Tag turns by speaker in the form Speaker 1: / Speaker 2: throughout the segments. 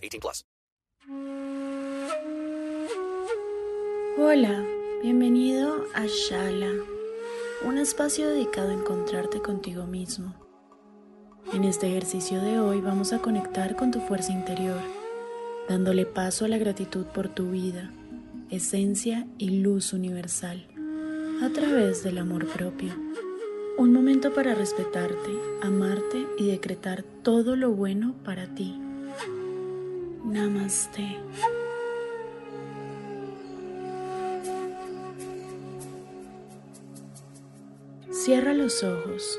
Speaker 1: 18 plus.
Speaker 2: Hola, bienvenido a Shala, un espacio dedicado a encontrarte contigo mismo. En este ejercicio de hoy vamos a conectar con tu fuerza interior, dándole paso a la gratitud por tu vida esencia y luz universal a través del amor propio. Un momento para respetarte, amarte y decretar todo lo bueno para ti. Namaste. Cierra los ojos.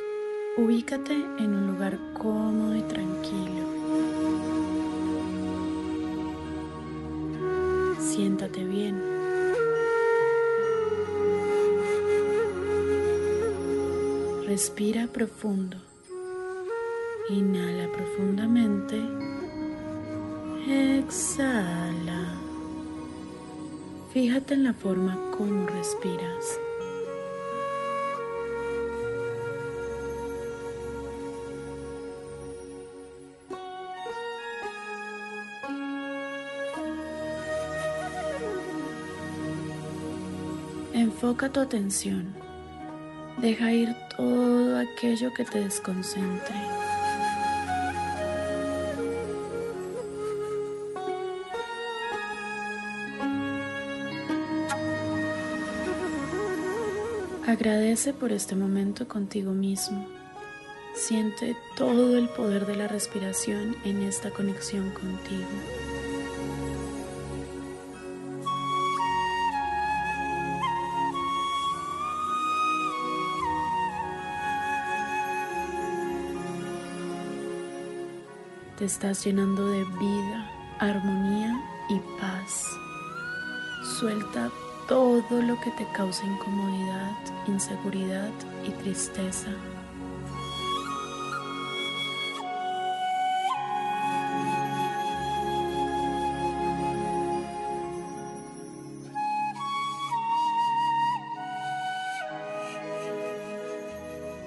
Speaker 2: Ubícate en un lugar cómodo y tranquilo. Siéntate bien. Respira profundo. Inhala profundamente. Exhala. Fíjate en la forma como respiras. Enfoca tu atención. Deja ir todo aquello que te desconcentre. Agradece por este momento contigo mismo. Siente todo el poder de la respiración en esta conexión contigo. Te estás llenando de vida, armonía y paz. Suelta todo lo que te causa incomodidad, inseguridad y tristeza.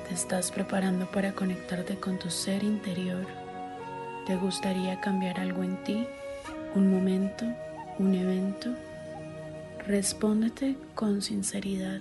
Speaker 2: Te estás preparando para conectarte con tu ser interior. ¿Te gustaría cambiar algo en ti? ¿Un momento? ¿Un evento? Respóndete con sinceridad.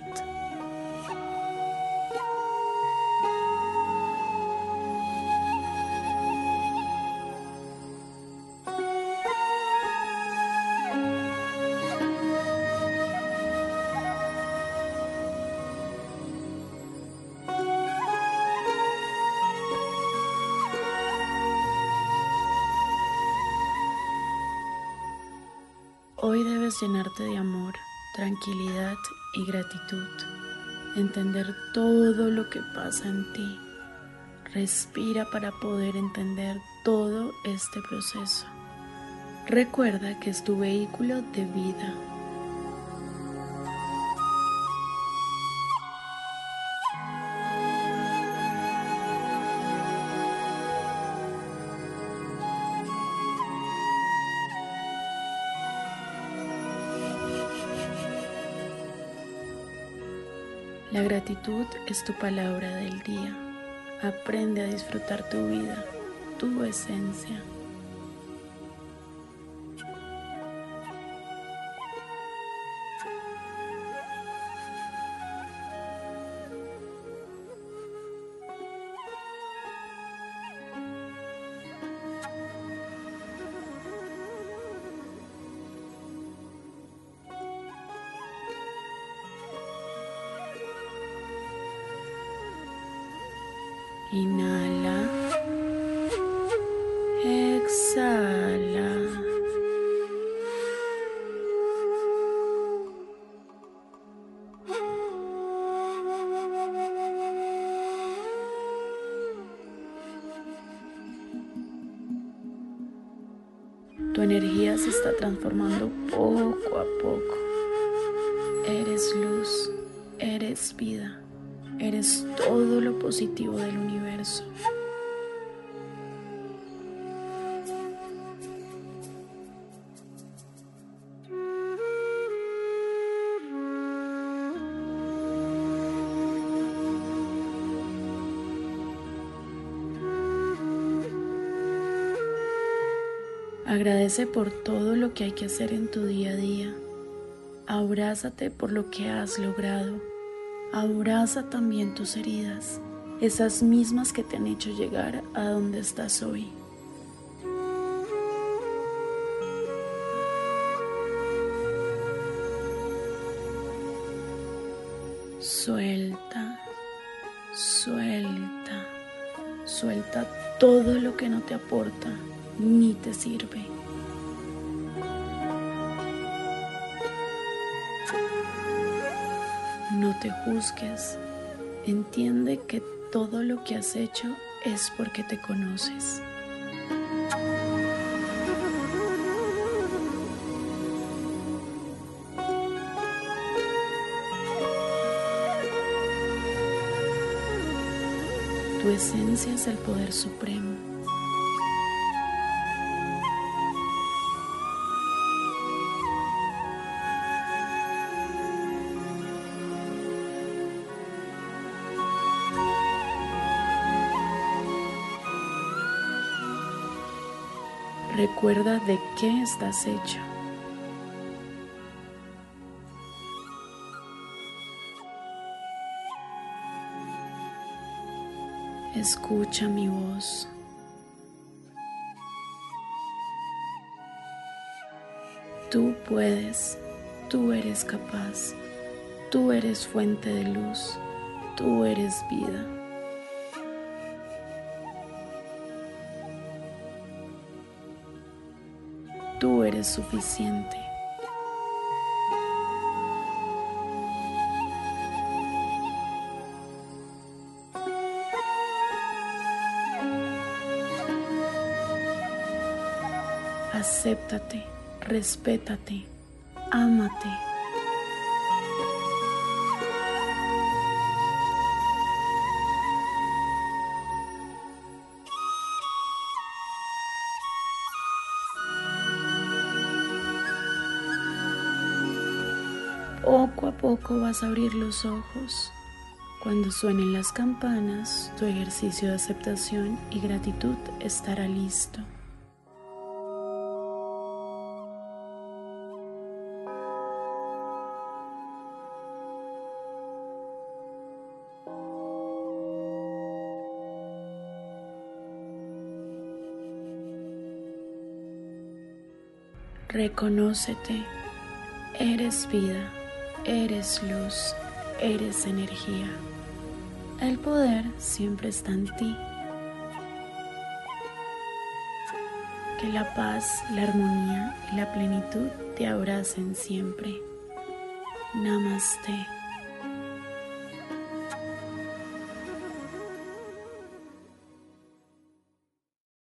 Speaker 2: Hoy debes llenarte de amor, tranquilidad y gratitud. Entender todo lo que pasa en ti. Respira para poder entender todo este proceso. Recuerda que es tu vehículo de vida. La gratitud es tu palabra del día. Aprende a disfrutar tu vida, tu esencia. Inhala. Exhala. Tu energía se está transformando poco a poco. Eres luz, eres vida, eres todo lo positivo del universo. Agradece por todo lo que hay que hacer en tu día a día. Abrázate por lo que has logrado. Abraza también tus heridas, esas mismas que te han hecho llegar a donde estás hoy. Suelta, suelta, suelta todo lo que no te aporta ni te sirve. No te juzgues. Entiende que todo lo que has hecho es porque te conoces. Tu esencia es el poder supremo. Recuerda de qué estás hecho. Escucha mi voz. Tú puedes, tú eres capaz, tú eres fuente de luz, tú eres vida. Tú eres suficiente. Acéptate, respétate, ámate. Poco a poco vas a abrir los ojos. Cuando suenen las campanas, tu ejercicio de aceptación y gratitud estará listo. Reconócete, eres vida, eres luz, eres energía. El poder siempre está en ti. Que la paz, la armonía y la plenitud te abracen siempre. Namaste.